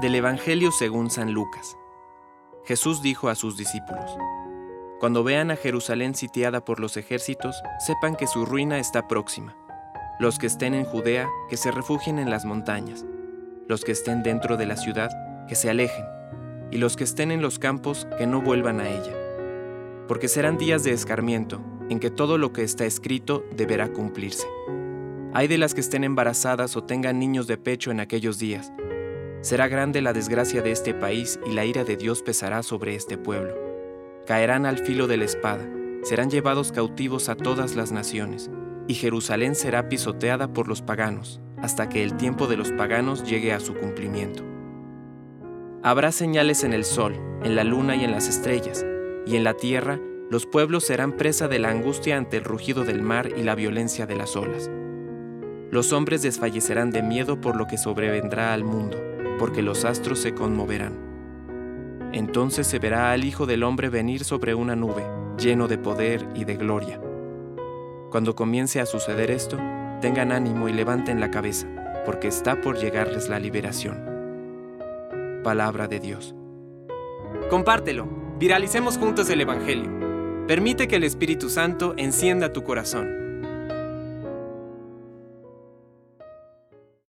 Del Evangelio según San Lucas. Jesús dijo a sus discípulos, Cuando vean a Jerusalén sitiada por los ejércitos, sepan que su ruina está próxima. Los que estén en Judea, que se refugien en las montañas. Los que estén dentro de la ciudad, que se alejen. Y los que estén en los campos, que no vuelvan a ella. Porque serán días de escarmiento, en que todo lo que está escrito deberá cumplirse. Hay de las que estén embarazadas o tengan niños de pecho en aquellos días Será grande la desgracia de este país y la ira de Dios pesará sobre este pueblo. Caerán al filo de la espada, serán llevados cautivos a todas las naciones, y Jerusalén será pisoteada por los paganos, hasta que el tiempo de los paganos llegue a su cumplimiento. Habrá señales en el sol, en la luna y en las estrellas, y en la tierra los pueblos serán presa de la angustia ante el rugido del mar y la violencia de las olas. Los hombres desfallecerán de miedo por lo que sobrevendrá al mundo porque los astros se conmoverán. Entonces se verá al Hijo del Hombre venir sobre una nube, lleno de poder y de gloria. Cuando comience a suceder esto, tengan ánimo y levanten la cabeza, porque está por llegarles la liberación. Palabra de Dios. Compártelo, viralicemos juntos el Evangelio. Permite que el Espíritu Santo encienda tu corazón.